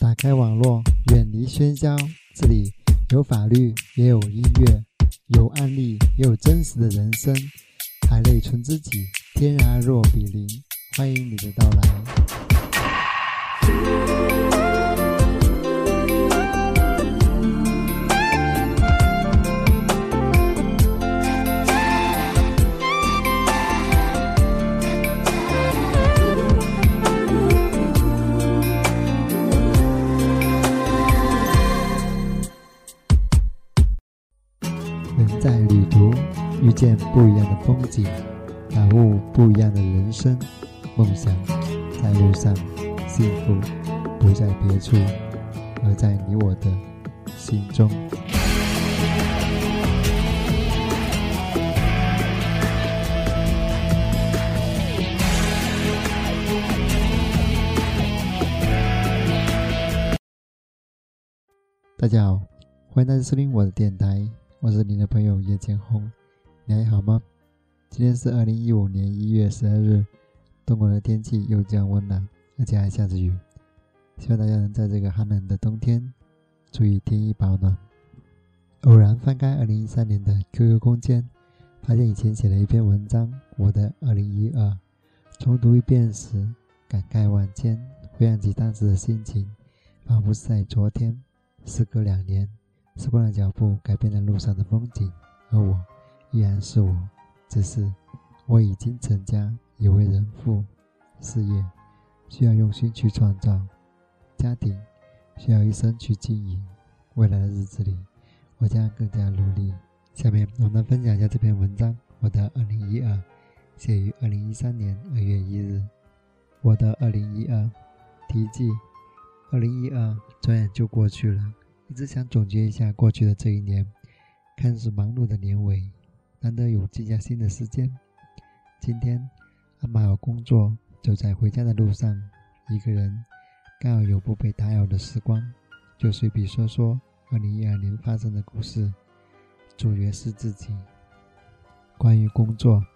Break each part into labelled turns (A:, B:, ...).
A: 打开网络，远离喧嚣，这里有法律，也有音乐，有案例，也有真实的人生。海内存知己，天涯若比邻。欢迎你的到来。在旅途遇见不一样的风景，感悟不一样的人生，梦想在路上，幸福不在别处，而在你我的心中。大家好，欢迎大家收听我的电台。我是你的朋友叶建红，你还好吗？今天是二零一五年一月十二日，东莞的天气又降温了，而且还下着雨。希望大家能在这个寒冷的冬天注意添衣保暖。偶然翻开二零一三年的 QQ 空间，发现以前写了一篇文章《我的二零一二》，重读一遍时感慨万千，回想起当时的心情，仿佛是在昨天，时隔两年。时光的脚步改变了路上的风景，而我依然是我，只是我已经成家，已为人父，事业需要用心去创造，家庭需要一生去经营。未来的日子里，我将更加努力。下面我们分享一下这篇文章。我的二零一二，写于二零一三年二月一日。我的二零一二，题记：二零一二转眼就过去了。一直想总结一下过去的这一年，看似忙碌的年尾，难得有静下心的时间。今天安排好工作，走在回家的路上，一个人刚好有不被打扰的时光，就随笔说说2012年发生的故事。主角是自己。关于工作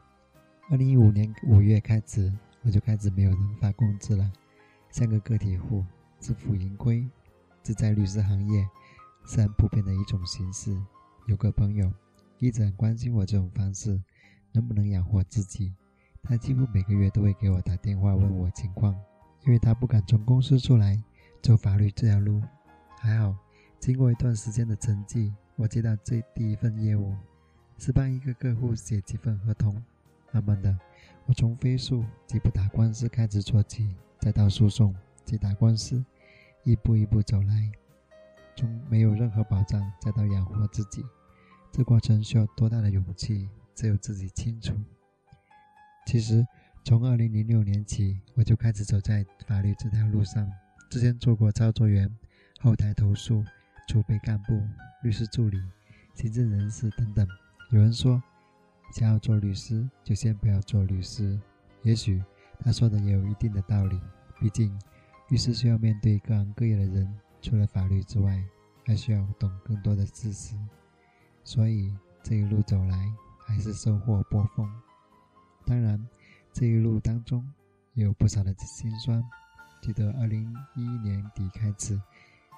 A: ，2015年五月开始，我就开始没有人发工资了，像个个体户，自负盈亏，只在律师行业。是很普遍的一种形式。有个朋友一直很关心我这种方式能不能养活自己，他几乎每个月都会给我打电话问我情况，因为他不敢从公司出来走法律这条路。还好，经过一段时间的沉寂，我接到这第一份业务，是帮一个客户写几份合同。慢慢的，我从飞速即不打官司开始做起，再到诉讼即打官司，一步一步走来。从没有任何保障，再到养活自己，这过程需要多大的勇气，只有自己清楚。其实，从2006年起，我就开始走在法律这条路上。之前做过操作员、后台投诉、储备干部、律师助理、行政人事等等。有人说，想要做律师，就先不要做律师。也许他说的也有一定的道理，毕竟律师需要面对各行各业的人。除了法律之外，还需要懂更多的知识，所以这一路走来还是收获颇丰。当然，这一路当中也有不少的辛酸。记得二零一一年底开始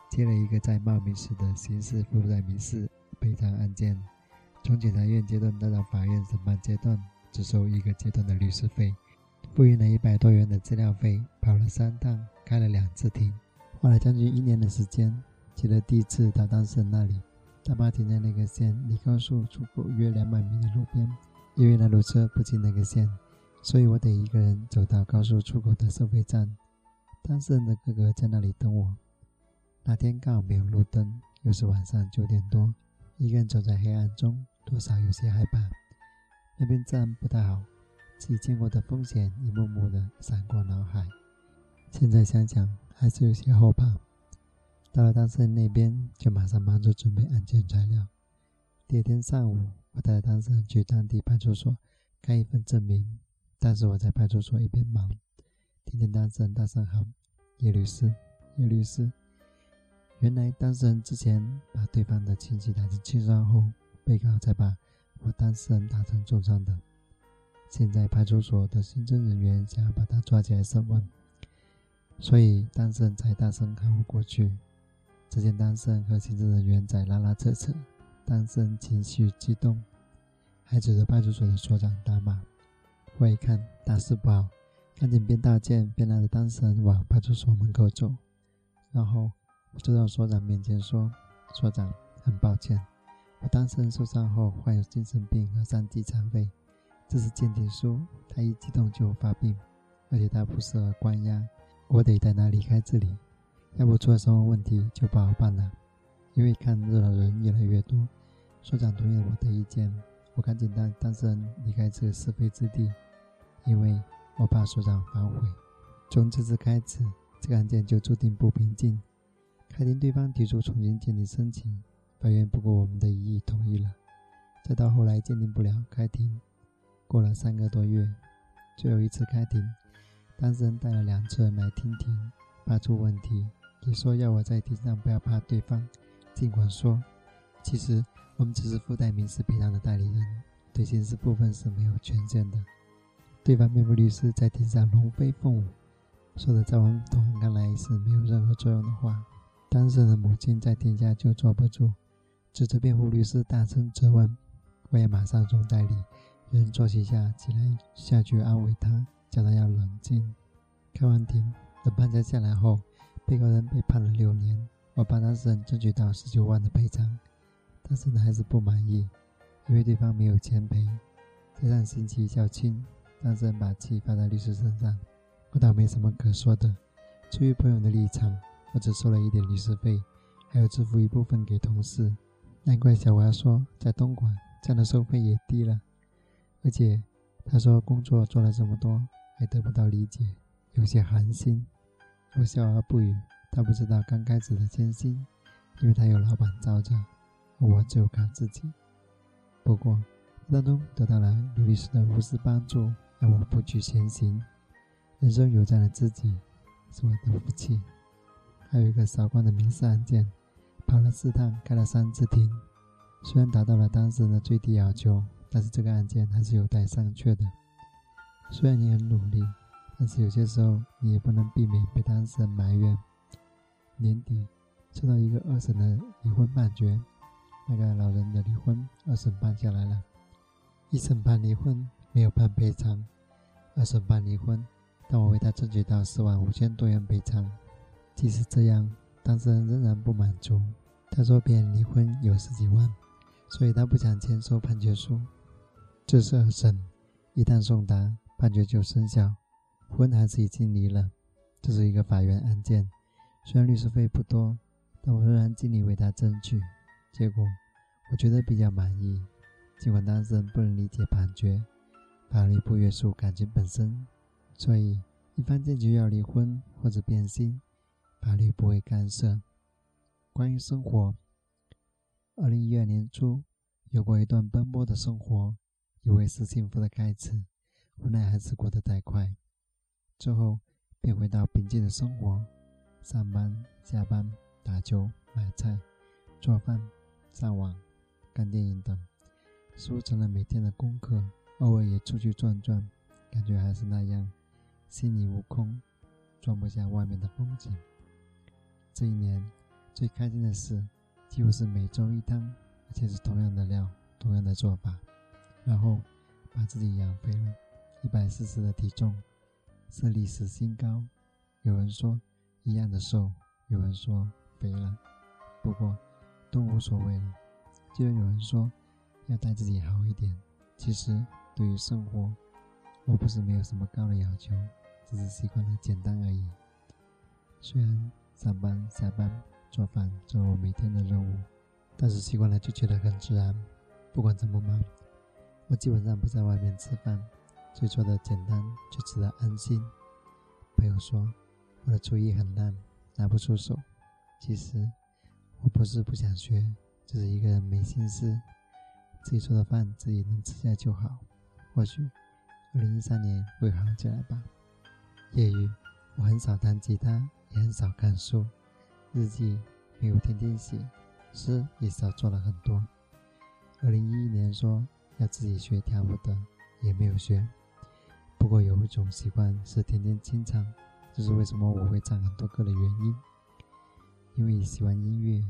A: 接了一个在茂名市的刑事负债民事赔偿案件，从检察院阶段到到法院审判阶段，只收一个阶段的律师费，付运了一百多元的资料费，跑了三趟，开了两次庭。花了将近一年的时间，记得第一次到当事人那里，大巴停在那个县离高速出口约两百米的路边，因为那路车不进那个县，所以我得一个人走到高速出口的收费站。当事人的哥哥在那里等我。那天刚好没有路灯，又是晚上九点多，一个人走在黑暗中，多少有些害怕。那边治安不太好，自己见过的风险一幕幕的闪过脑海。现在想想。还是有些后怕。到了当事人那边，就马上忙着准备案件材料。第二天上午，我带着当事人去当地派出所开一份证明。但是我在派出所一边忙，听见当事人大声喊：“叶律师，叶律师！”原来当事人之前把对方的亲戚打成轻伤后，被告才把我当事人打成重伤的。现在派出所的刑侦人员想要把他抓起来审问。所以当事人才大声喊我过去。只见单身和行政人员在拉拉扯扯，单身情绪激动，还指着派出所的所长大骂。我一看大事不好，赶紧边道歉边拉着单身往派出所门口走。然后我走到所长面前说：“所长，很抱歉，我单身受伤后患有精神病和三级残废，这是鉴定书，他一激动就发病，而且他不适合关押，我得带他离开这里。”要不出了什么问题就不好办了。因为看热闹人越来越多，所长同意了我的意见。我赶紧带当事人离开这个是非之地，因为我怕所长反悔。从这次开始，这个案件就注定不平静。开庭对方提出重新鉴定申请，法院不顾我们的异议同意了。再到后来鉴定不了，开庭。过了三个多月，最后一次开庭，当事人带了两次来听庭，怕出问题。也说要我在庭上不要怕对方，尽管说，其实我们只是附带民事赔偿的代理人，对刑事部分是没有权限的。对方辩护律师在庭上龙飞凤舞，说的在我们同行看来是没有任何作用的话。当事人的母亲在庭下就坐不住，指着辩护律师大声责问。我也马上从代理人坐席下起来下去安慰他，叫他要冷静。开完庭，等判决下来后。被告人被判了六年，我帮当事人争取到十九万的赔偿，但是呢还是不满意，因为对方没有钱赔。加上刑期较轻，当事人把气发在律师身上，我倒没什么可说的。出于朋友的立场，我只收了一点律师费，还有支付一部分给同事。难怪小娃说在东莞这样的收费也低了，而且他说工作做了这么多还得不到理解，有些寒心。我笑而不语。他不知道刚开始的艰辛，因为他有老板罩着，我只有靠自己。不过当中得到了刘律师的无私帮助，让我不惧前行。人生有这样的知己，是我的福气。还有一个韶关的民事案件，跑了四趟，开了三次庭，虽然达到了当事人的最低要求，但是这个案件还是有待商榷的。虽然你很努力。但是有些时候，你也不能避免被当事人埋怨。年底收到一个二审的离婚判决，那个老人的离婚二审办下来了，一审判离婚没有判赔偿，二审判离婚，但我为他争取到四万五千多元赔偿。即使这样，当事人仍然不满足，他说别人离婚有十几万，所以他不想签收判决书。这是二审，一旦送达，判决就生效。婚还是已经离了，这是一个法院案件。虽然律师费不多，但我仍然尽力为他争取。结果我觉得比较满意。尽管当事人不能理解判决，法律不约束感情本身，所以一方坚决要离婚或者变心，法律不会干涉。关于生活，二零一二年初有过一段奔波的生活，以为是幸福的开始，无奈还是过得太快。之后便回到平静的生活，上班、下班、打球、买菜、做饭、上网、看电影等，似乎成了每天的功课。偶尔也出去转转，感觉还是那样，心里无空，装不下外面的风景。这一年最开心的事，几乎是每周一汤，而且是同样的料，同样的做法，然后把自己养肥了，一百四十的体重。是历史新高，有人说一样的瘦，有人说肥了，不过都无所谓了。既然有人说要待自己好一点，其实对于生活，我不是没有什么高的要求，只是习惯了简单而已。虽然上班、下班、做饭是我每天的任务，但是习惯了就觉得很自然。不管怎么忙，我基本上不在外面吃饭。所以做的简单，就值得安心。朋友说我的厨艺很烂，拿不出手。其实我不是不想学，只是一个人没心思。自己做的饭自己能吃下就好。或许二零一三年会好起来吧。业余我很少弹吉他，也很少看书，日记没有天天写，诗也少做了很多。二零一一年说要自己学跳舞的，也没有学。不过有一种习惯是天天清唱，这是为什么我会唱很多歌的原因。因为喜欢音乐，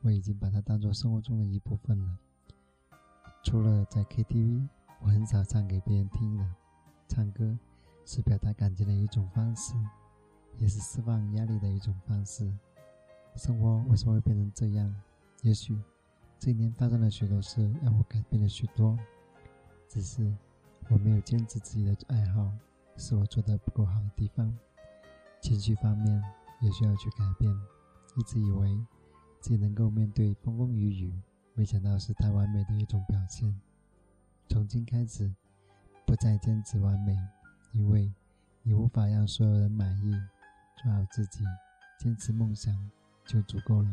A: 我已经把它当做生活中的一部分了。除了在 KTV，我很少唱给别人听的。唱歌是表达感情的一种方式，也是释放压力的一种方式。生活为什么会变成这样？也许这一年发生了许多事，让我改变了许多。只是我没有坚持自己的爱好，是我做的不够好的地方。情绪方面也需要去改变。一直以为自己能够面对风风雨雨，没想到是太完美的一种表现。从今开始，不再坚持完美，因为你无法让所有人满意。做好自己，坚持梦想就足够了。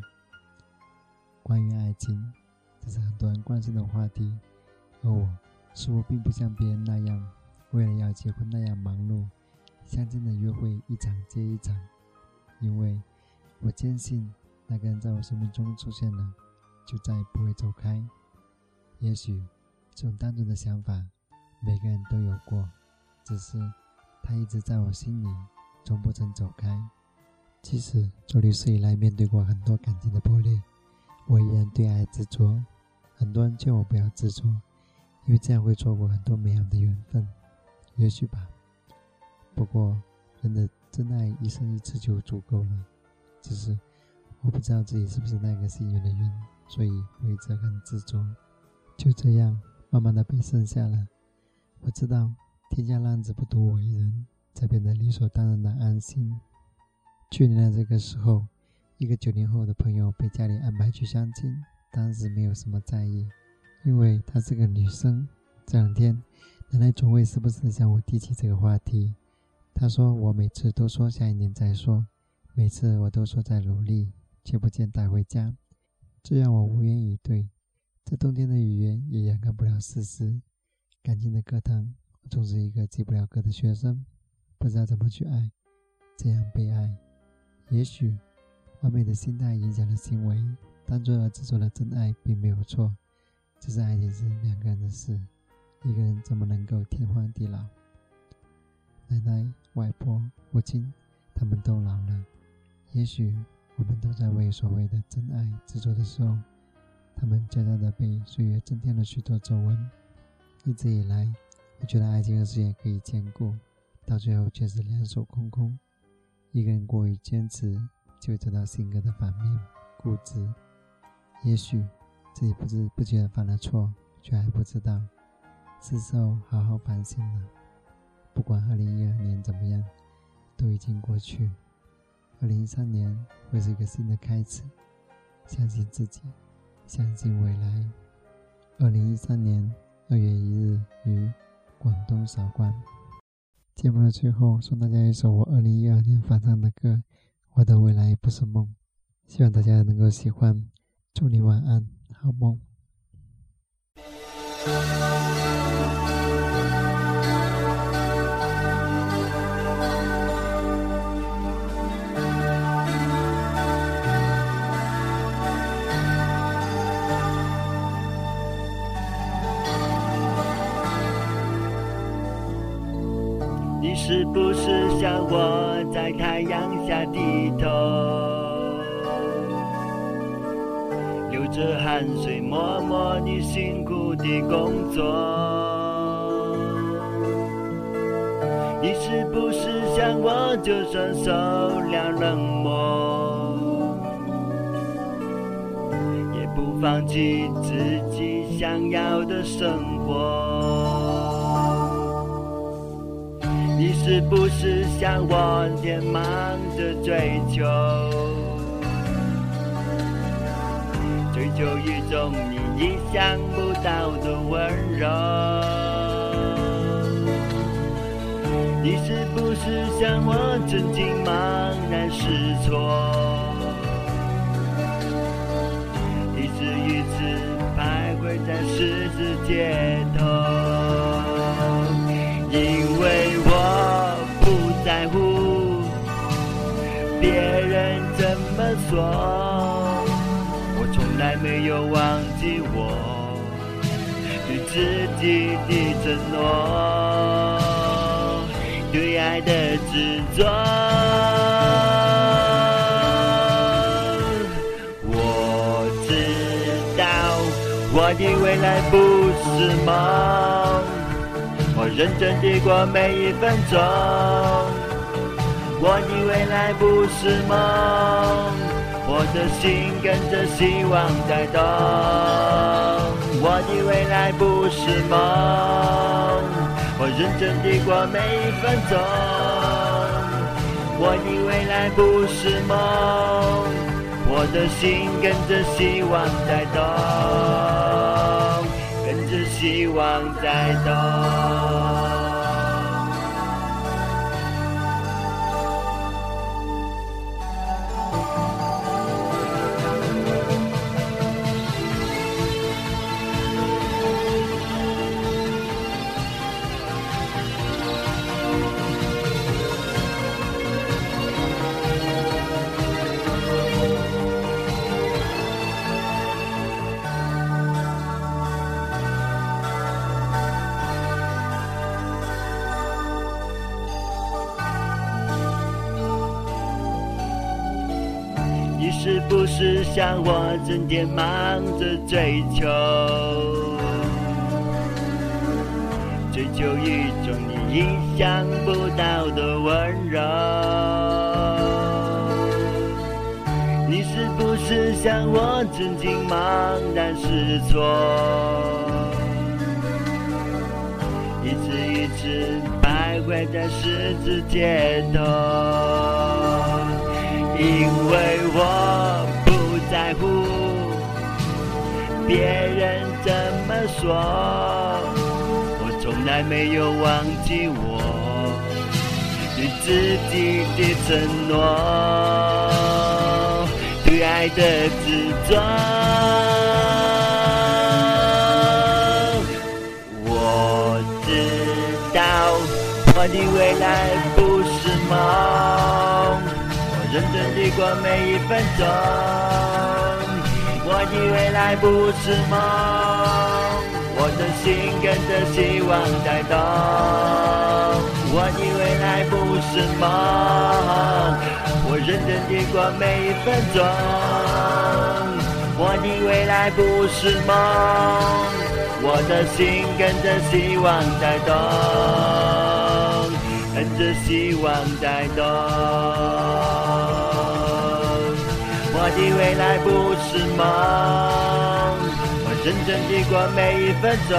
A: 关于爱情，这是很多人关心的话题，而我似乎并不像别人那样，为了要结婚那样忙碌，相亲的约会一场接一场。因为我坚信，那个人在我生命中出现了，就再也不会走开。也许这种单纯的想法，每个人都有过，只是他一直在我心里，从不曾走开。即使做律师以来，面对过很多感情的破裂。我依然对爱执着，很多人劝我不要执着，因为这样会错过很多美好的缘分。也许吧，不过人的真爱一生一次就足够了。只是我不知道自己是不是那个幸运的人，所以我一直很执着。就这样，慢慢的被剩下了。我知道天下浪子不独我一人，才变得理所当然的安心。去年的这个时候。一个九零后的朋友被家里安排去相亲，当时没有什么在意，因为她是个女生。这两天，奶奶总会时不时向我提起这个话题。她说我每次都说下一年再说，每次我都说在努力，却不见带回家，这让我无言以对。这冬天的语言也掩盖不了事实。感情的课堂，我总是一个及不了格的学生，不知道怎么去爱，这样被爱，也许。完美的心态影响了行为，单纯而执着的真爱并没有错，这是爱情是两个人的事，一个人怎么能够天荒地老？奶奶、外婆、父亲，他们都老了，也许我们都在为所谓的真爱执着的时候，他们悄悄的被岁月增添了许多皱纹。一直以来，我觉得爱情和事业可以兼顾，到最后却是两手空空。一个人过于坚持。就会走到性格的反面，固执。也许自己不知不觉犯了错，却还不知道，是时候好好反省了。不管二零一二年怎么样，都已经过去。二零一三年会是一个新的开始，相信自己，相信未来。二零一三年二月一日于广东韶关。节目的最后，送大家一首我二零一二年翻唱的歌。我的未来不是梦，希望大家能够喜欢。祝你晚安，好梦。
B: 你是不是像我在太阳下低头，着汗水默默你辛苦的工作？你是不是像我就算受了冷漠，也不放弃自己想要的生活？你是不是像我也忙着追求，追求一种你意想不到的温柔？你是不是像我曾经茫然失措，一次一次徘徊在十字街头？因为我不在乎别人怎么说，来没有忘记我对自己的承诺，对爱的执着。我知道我的未来不是梦，我认真地过每一分钟。我的未来不是梦，我的心跟着希望在动。我的未来不是梦。我认真地过每一分钟，我的未来不是梦，我的心跟着希望在动，跟着希望在动。像我整天忙着追求，追求一种你意想不到的温柔？你是不是像我曾经茫然失措，一直一直徘徊在十字街头？因为我别人怎么说，我从来没有忘记我对自己的承诺，对爱的执着。我知道我的未来不是梦。我认真地过每一分钟，我的未来不是梦，我的心跟着希望在动。我的未来不是梦，我认真地过每一分钟，我的未来不是梦，我的心跟着希望在动，跟着希望在动。我的未来不是梦，我认真地过每一分钟。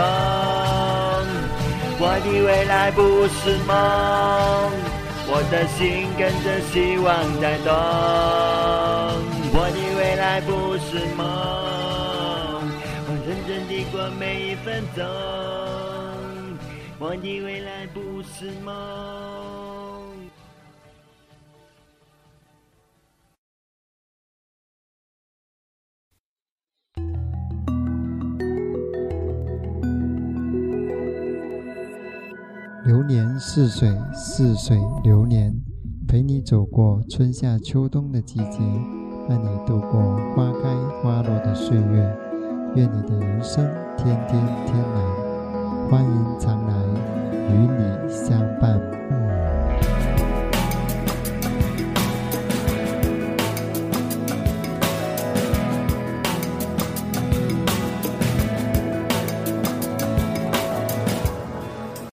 B: 我的未来不是梦，我的心跟着希望在动。我的未来不是梦，我认真地过每一分钟。我的未来不是梦。
A: 流年似水，似水流年，陪你走过春夏秋冬的季节，伴你度过花开花落的岁月。愿你的人生天天天蓝，欢迎常来与你相伴。